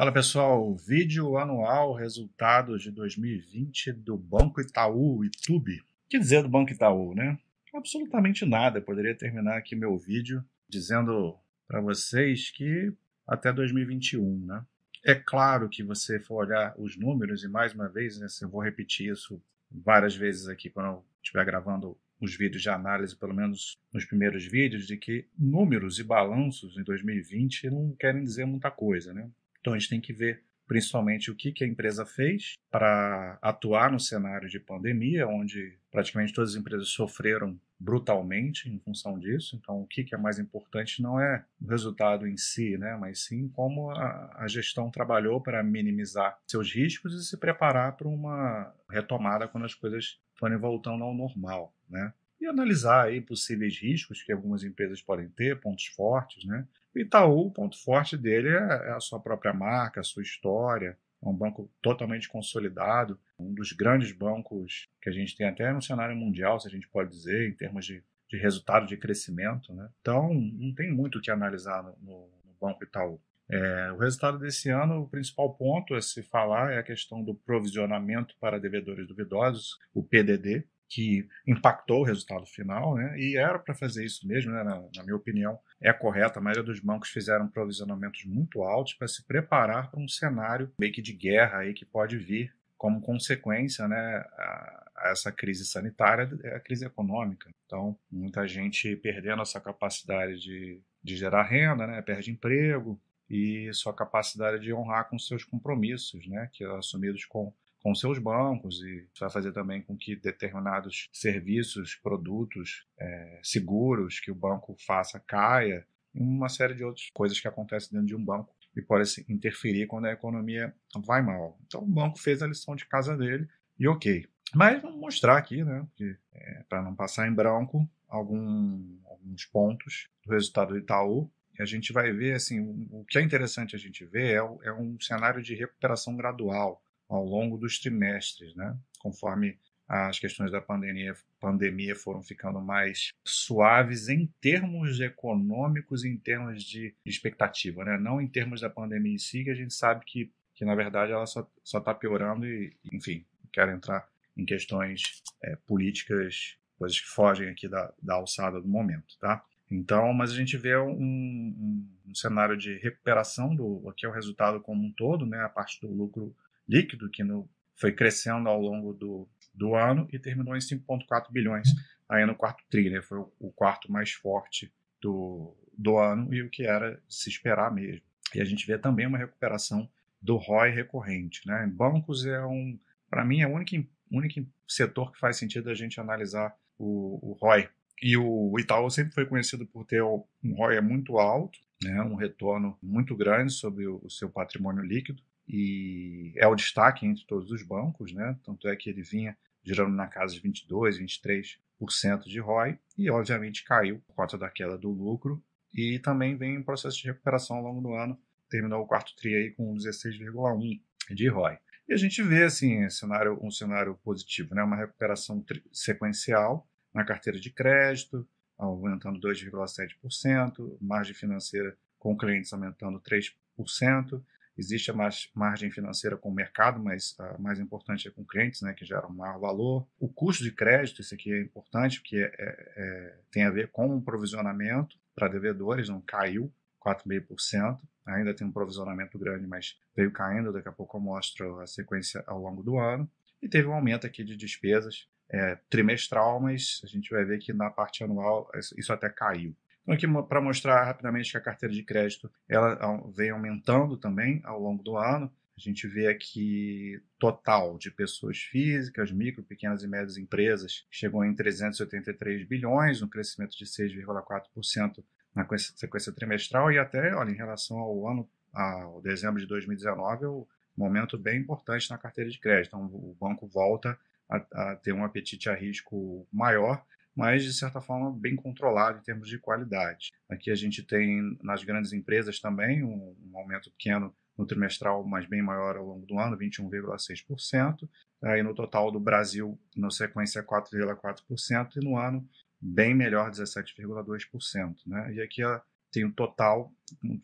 Fala pessoal, vídeo anual resultados de 2020 do Banco Itaú, YouTube. O que dizer do Banco Itaú, né? Absolutamente nada. Eu poderia terminar aqui meu vídeo dizendo para vocês que até 2021, né? É claro que você for olhar os números, e mais uma vez, né, eu vou repetir isso várias vezes aqui quando eu estiver gravando os vídeos de análise, pelo menos nos primeiros vídeos, de que números e balanços em 2020 não querem dizer muita coisa, né? Então a gente tem que ver principalmente o que, que a empresa fez para atuar no cenário de pandemia, onde praticamente todas as empresas sofreram brutalmente em função disso. Então, o que, que é mais importante não é o resultado em si, né, mas sim como a, a gestão trabalhou para minimizar seus riscos e se preparar para uma retomada quando as coisas forem voltando ao normal, né? E analisar aí possíveis riscos que algumas empresas podem ter, pontos fortes, né? O Itaú, o ponto forte dele é, é a sua própria marca, a sua história. É um banco totalmente consolidado, um dos grandes bancos que a gente tem até no cenário mundial, se a gente pode dizer, em termos de, de resultado de crescimento. Né? Então, não tem muito o que analisar no, no, Banco Itaú. É, o resultado desse ano, o principal ponto a se falar é a questão do provisionamento para devedores duvidosos, o PDD, que impactou o resultado final, né? E era para fazer isso mesmo, né? Na, na, minha opinião, é correto. A maioria dos bancos fizeram provisionamentos muito altos para se preparar para um cenário meio que de guerra aí que pode vir como consequência, né? A, a essa crise sanitária, é a crise econômica. Então, muita gente perdendo essa capacidade de, de gerar renda, né? Perde emprego e sua capacidade de honrar com seus compromissos, né? Que assumidos com com seus bancos e vai fazer também com que determinados serviços, produtos é, seguros que o banco faça caia e uma série de outras coisas que acontecem dentro de um banco e pode interferir quando a economia vai mal. Então o banco fez a lição de casa dele e ok. Mas vamos mostrar aqui, né, é, para não passar em branco, algum, alguns pontos do resultado do Itaú. A gente vai ver, assim, o, o que é interessante a gente ver é, é um cenário de recuperação gradual ao longo dos trimestres, né? conforme as questões da pandemia, pandemia foram ficando mais suaves em termos econômicos, em termos de expectativa, né? não em termos da pandemia em si, que a gente sabe que, que na verdade ela só está piorando e, enfim, quero entrar em questões é, políticas, coisas que fogem aqui da, da alçada do momento, tá? Então, mas a gente vê um, um, um cenário de recuperação do que é o resultado como um todo, né? A parte do lucro líquido, que no, foi crescendo ao longo do, do ano e terminou em 5,4 bilhões aí no quarto tri, né? Foi o, o, quarto mais forte do, do ano e o que era se esperar mesmo. E a gente vê também uma recuperação do ROI recorrente, né? Bancos é um, para mim, é o único, único setor que faz sentido a gente analisar o, o ROI. E o Itaú sempre foi conhecido por ter um ROI muito alto, né? um retorno muito grande sobre o, o seu patrimônio líquido e é o destaque entre todos os bancos, né? Tanto é que ele vinha girando na casa de 22, 23% de ROI e obviamente caiu por conta da queda do lucro e também vem em processo de recuperação ao longo do ano, terminou o quarto tri aí com 16,1 de ROI. E a gente vê assim, um cenário, um cenário positivo, né? Uma recuperação sequencial na carteira de crédito, aumentando 2,7%, margem financeira com clientes aumentando 3%, Existe a margem financeira com o mercado, mas a mais importante é com clientes, né, que geram maior valor. O custo de crédito, isso aqui é importante, porque é, é, é tem a ver com o provisionamento para devedores, não caiu 4,5%. Ainda tem um provisionamento grande, mas veio caindo. Daqui a pouco eu mostro a sequência ao longo do ano. E teve um aumento aqui de despesas é, trimestral, mas a gente vai ver que na parte anual isso até caiu. Então, aqui para mostrar rapidamente que a carteira de crédito ela vem aumentando também ao longo do ano. A gente vê aqui total de pessoas físicas, micro, pequenas e médias empresas, chegou em 383 bilhões, um crescimento de 6,4% na sequência trimestral e até, olha, em relação ao ano, ao dezembro de 2019, é um momento bem importante na carteira de crédito. Então, o banco volta a, a ter um apetite a risco maior mas de certa forma bem controlado em termos de qualidade. Aqui a gente tem nas grandes empresas também um, um aumento pequeno no trimestral, mas bem maior ao longo do ano, 21,6%. Aí no total do Brasil, na sequência, 4,4%, e no ano, bem melhor, 17,2%. Né? E aqui tem um total,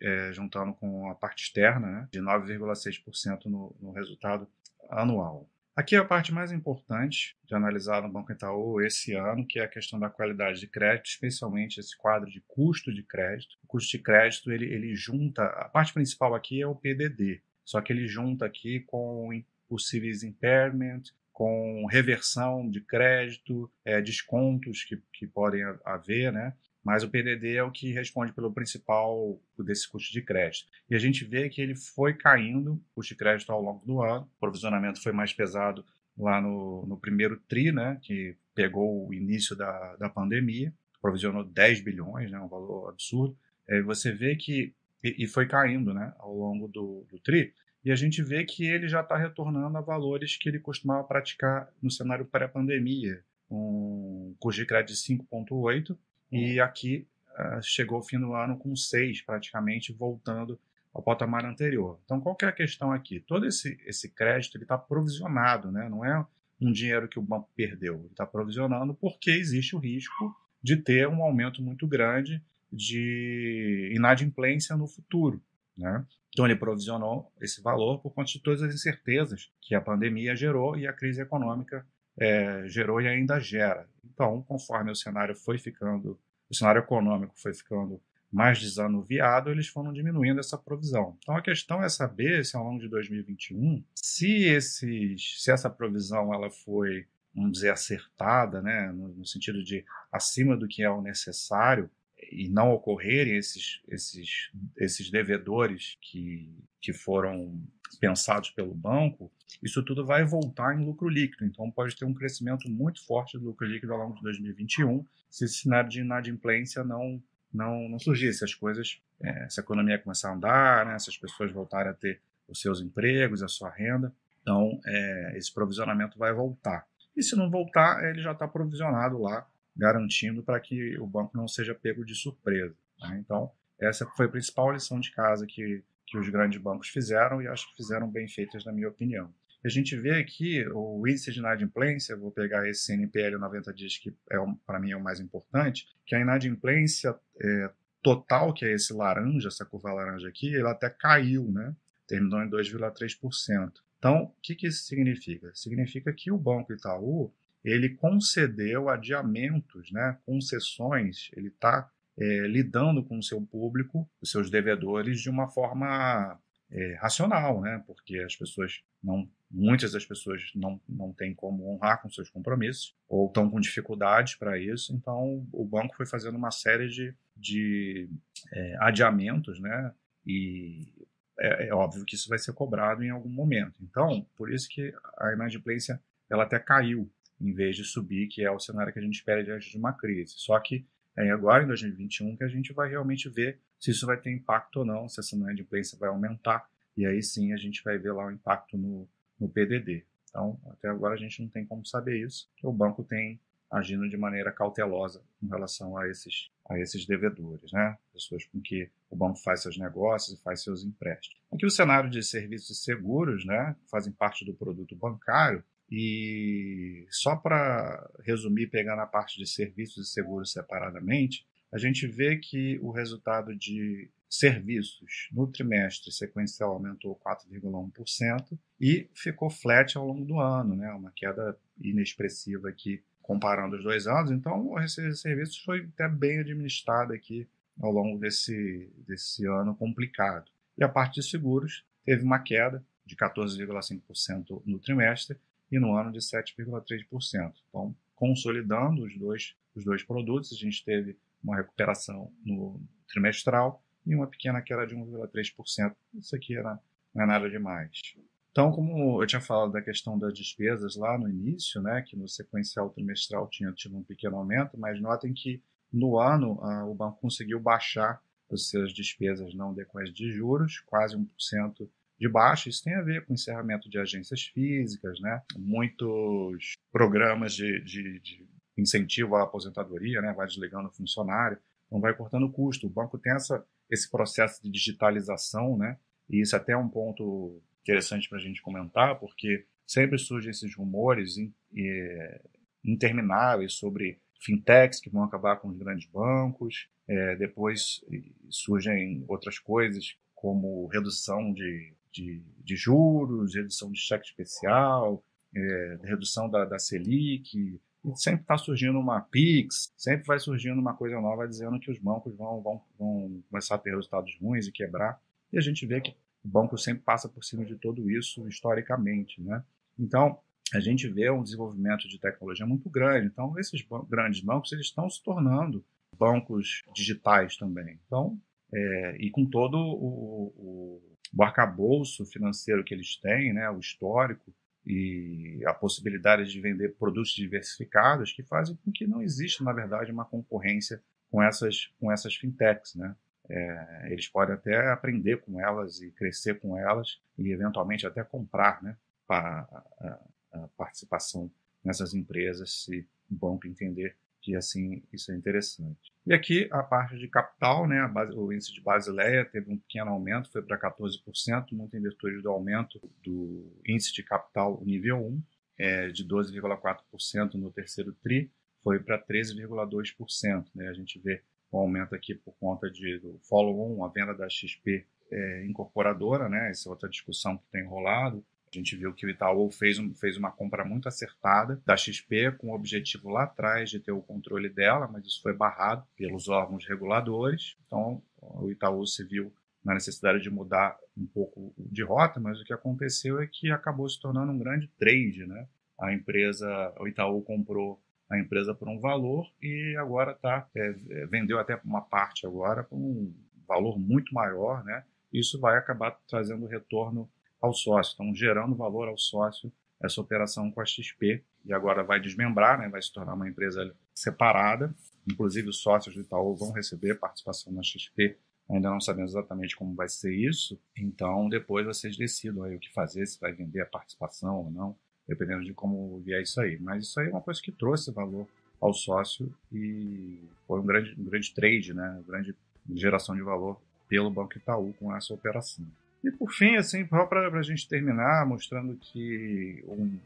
é, juntando com a parte externa, né, de 9,6% no, no resultado anual. Aqui é a parte mais importante de analisar no Banco Itaú esse ano, que é a questão da qualidade de crédito, especialmente esse quadro de custo de crédito. O custo de crédito ele, ele junta, a parte principal aqui é o PDD, só que ele junta aqui com possíveis impairment, com reversão de crédito, é, descontos que, que podem haver, né? Mas o PDD é o que responde pelo principal desse custo de crédito. E a gente vê que ele foi caindo, o custo de crédito ao longo do ano, o provisionamento foi mais pesado lá no, no primeiro TRI, né, que pegou o início da, da pandemia, provisionou 10 bilhões, né, um valor absurdo. É, você vê que, e, e, foi caindo né, ao longo do, do TRI, e a gente vê que ele já está retornando a valores que ele costumava praticar no cenário pré-pandemia, um custo de crédito de 5,8 e aqui uh, chegou o fim do ano com seis, praticamente voltando ao patamar anterior. Então, qual que é a questão aqui? Todo esse, esse crédito está provisionado, né? não é um dinheiro que o banco perdeu, ele está provisionando porque existe o risco de ter um aumento muito grande de inadimplência no futuro. Né? Então, ele provisionou esse valor por conta de todas as incertezas que a pandemia gerou e a crise econômica é, gerou e ainda gera. Então, conforme o cenário foi ficando, o cenário econômico foi ficando mais desanuviado, eles foram diminuindo essa provisão. Então, a questão é saber se ao longo de 2021, se, esses, se essa provisão ela foi, vamos dizer, acertada, né, no, no sentido de acima do que é o necessário, e não ocorrerem esses, esses, esses devedores que, que foram pensados pelo banco, isso tudo vai voltar em lucro líquido. Então, pode ter um crescimento muito forte do lucro líquido ao longo de 2021, se esse cenário de inadimplência não, não, não surgir, se as coisas, é, se a economia começar a andar, né, se as pessoas voltarem a ter os seus empregos, a sua renda. Então, é, esse provisionamento vai voltar. E se não voltar, ele já está provisionado lá, garantindo para que o banco não seja pego de surpresa. Né? Então, essa foi a principal lição de casa que que os grandes bancos fizeram e acho que fizeram bem feitas, na minha opinião. A gente vê aqui o índice de inadimplência, vou pegar esse CNPL 90 dias, que é, para mim é o mais importante, que a inadimplência é, total, que é esse laranja, essa curva laranja aqui, ela até caiu, né? terminou em 2,3%. Então, o que, que isso significa? Significa que o Banco Itaú ele concedeu adiamentos, né, concessões, ele está é, lidando com o seu público, os seus devedores, de uma forma é, racional, né? Porque as pessoas não, muitas das pessoas não, não têm como honrar com seus compromissos ou estão com dificuldades para isso. Então, o banco foi fazendo uma série de, de é, adiamentos, né? E é, é, óbvio que isso vai ser cobrado em algum momento. Então, por isso que a inadimplência ela até caiu em vez de subir, que é o cenário que a gente espera diante de uma crise. Só que é agora, em 2021, que a gente vai realmente ver se isso vai ter impacto ou não, se essa inadimplência vai aumentar, e aí sim a gente vai ver lá o impacto no, no PDD. Então, até agora a gente não tem como saber isso, que o banco tem agindo de maneira cautelosa em relação a esses, a esses devedores, né? pessoas com que o banco faz seus negócios e faz seus empréstimos. Aqui o cenário de serviços seguros, né, fazem parte do produto bancário, e só para resumir, pegar na parte de serviços e seguros separadamente, a gente vê que o resultado de serviços no trimestre sequencial aumentou 4,1% e ficou flat ao longo do ano, né? uma queda inexpressiva aqui comparando os dois anos. Então, o receita de serviços foi até bem administrada aqui ao longo desse, desse ano complicado. E a parte de seguros teve uma queda de 14,5% no trimestre e no ano de 7,3%. Então, consolidando os dois, os dois produtos, a gente teve uma recuperação no trimestral e uma pequena queda de 1,3%. Isso aqui era, não é nada demais. Então, como eu tinha falado da questão das despesas lá no início, né, que no sequencial trimestral tinha tido um pequeno aumento, mas notem que no ano ah, o banco conseguiu baixar as suas despesas não decorrentes de juros, quase 1% de baixo. Isso tem a ver com encerramento de agências físicas, né? muitos programas de, de, de incentivo à aposentadoria, né? vai desligando o funcionário, então vai cortando o custo. O banco tem essa, esse processo de digitalização, né? e isso até é um ponto interessante para a gente comentar, porque sempre surgem esses rumores intermináveis sobre fintechs que vão acabar com os grandes bancos, é, depois surgem outras coisas como redução de, de, de juros, redução de cheque especial, é, redução da, da Selic, e sempre está surgindo uma PIX, sempre vai surgindo uma coisa nova dizendo que os bancos vão, vão, vão começar a ter resultados ruins e quebrar. E a gente vê que o banco sempre passa por cima de tudo isso historicamente. Né? Então, a gente vê um desenvolvimento de tecnologia muito grande. Então, esses ban grandes bancos eles estão se tornando bancos digitais também. Então, é, e com todo o, o, o arcabouço financeiro que eles têm, né, o histórico, e a possibilidade de vender produtos diversificados que fazem com que não exista, na verdade, uma concorrência com essas, com essas fintechs. Né? É, eles podem até aprender com elas e crescer com elas e, eventualmente, até comprar né, a, a, a participação nessas empresas se o banco entender que assim isso é interessante. E aqui a parte de capital, né, base, o índice de Basileia teve um pequeno aumento, foi para 14%, muito em virtude do aumento do índice de capital nível 1, é, de 12,4% no terceiro TRI, foi para 13,2%. Né? A gente vê o um aumento aqui por conta de, do follow-on, a venda da XP é, incorporadora, né? essa é outra discussão que tem rolado, a gente viu que o Itaú fez, um, fez uma compra muito acertada da XP com o objetivo lá atrás de ter o controle dela, mas isso foi barrado pelos órgãos reguladores. Então, o Itaú se viu na necessidade de mudar um pouco de rota, mas o que aconteceu é que acabou se tornando um grande trade, né? A empresa, o Itaú comprou a empresa por um valor e agora tá é, é vendeu até uma parte agora por um valor muito maior, né? Isso vai acabar trazendo retorno ao sócio. Estão gerando valor ao sócio essa operação com a XP e agora vai desmembrar, né, vai se tornar uma empresa separada. Inclusive, os sócios do Itaú vão receber participação na XP. Ainda não sabemos exatamente como vai ser isso. Então, depois vocês decidam aí o que fazer, se vai vender a participação ou não, dependendo de como vier isso aí. Mas isso aí é uma coisa que trouxe valor ao sócio e foi um grande, um grande trade, né? Uma grande geração de valor pelo Banco Itaú com essa operação. E por fim, assim, só para a gente terminar, mostrando que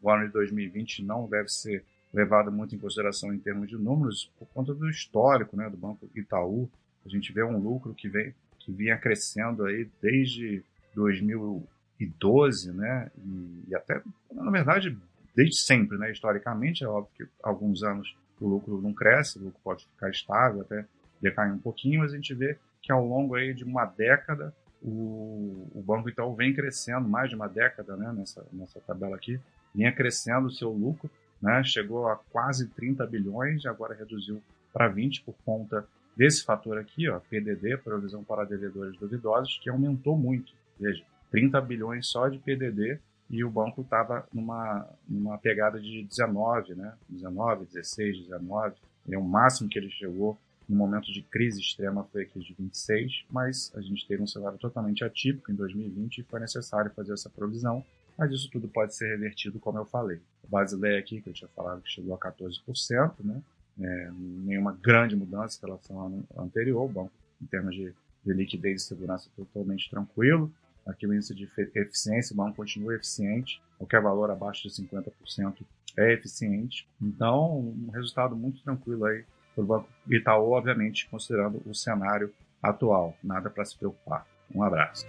o ano de 2020 não deve ser levado muito em consideração em termos de números, por conta do histórico né, do Banco Itaú. A gente vê um lucro que, vem, que vinha crescendo aí desde 2012, né, e, e até, na verdade, desde sempre, né, historicamente. É óbvio que alguns anos o lucro não cresce, o lucro pode ficar estável, até decair um pouquinho, mas a gente vê que ao longo aí de uma década o, o Banco Itaú vem crescendo mais de uma década, né, nessa, nessa tabela aqui, vinha crescendo o seu lucro, né, chegou a quase 30 bilhões, agora reduziu para 20 por conta desse fator aqui, ó, PDD, provisão para devedores duvidosos, que aumentou muito. Veja, 30 bilhões só de PDD e o banco estava numa, numa pegada de 19, né, 19, 16, 19, é o máximo que ele chegou no momento de crise extrema foi a crise de 26, mas a gente teve um cenário totalmente atípico em 2020 e foi necessário fazer essa provisão, mas isso tudo pode ser revertido, como eu falei. O Basileia aqui, que eu tinha falado que chegou a 14%, né? É, nenhuma grande mudança em relação ao ano anterior, banco, em termos de, de liquidez e segurança, totalmente tranquilo. Aqui o índice de eficiência, o banco continua eficiente, qualquer valor abaixo de 50% é eficiente. Então, um resultado muito tranquilo aí do Banco Itaú, obviamente, considerando o cenário atual. Nada para se preocupar. Um abraço.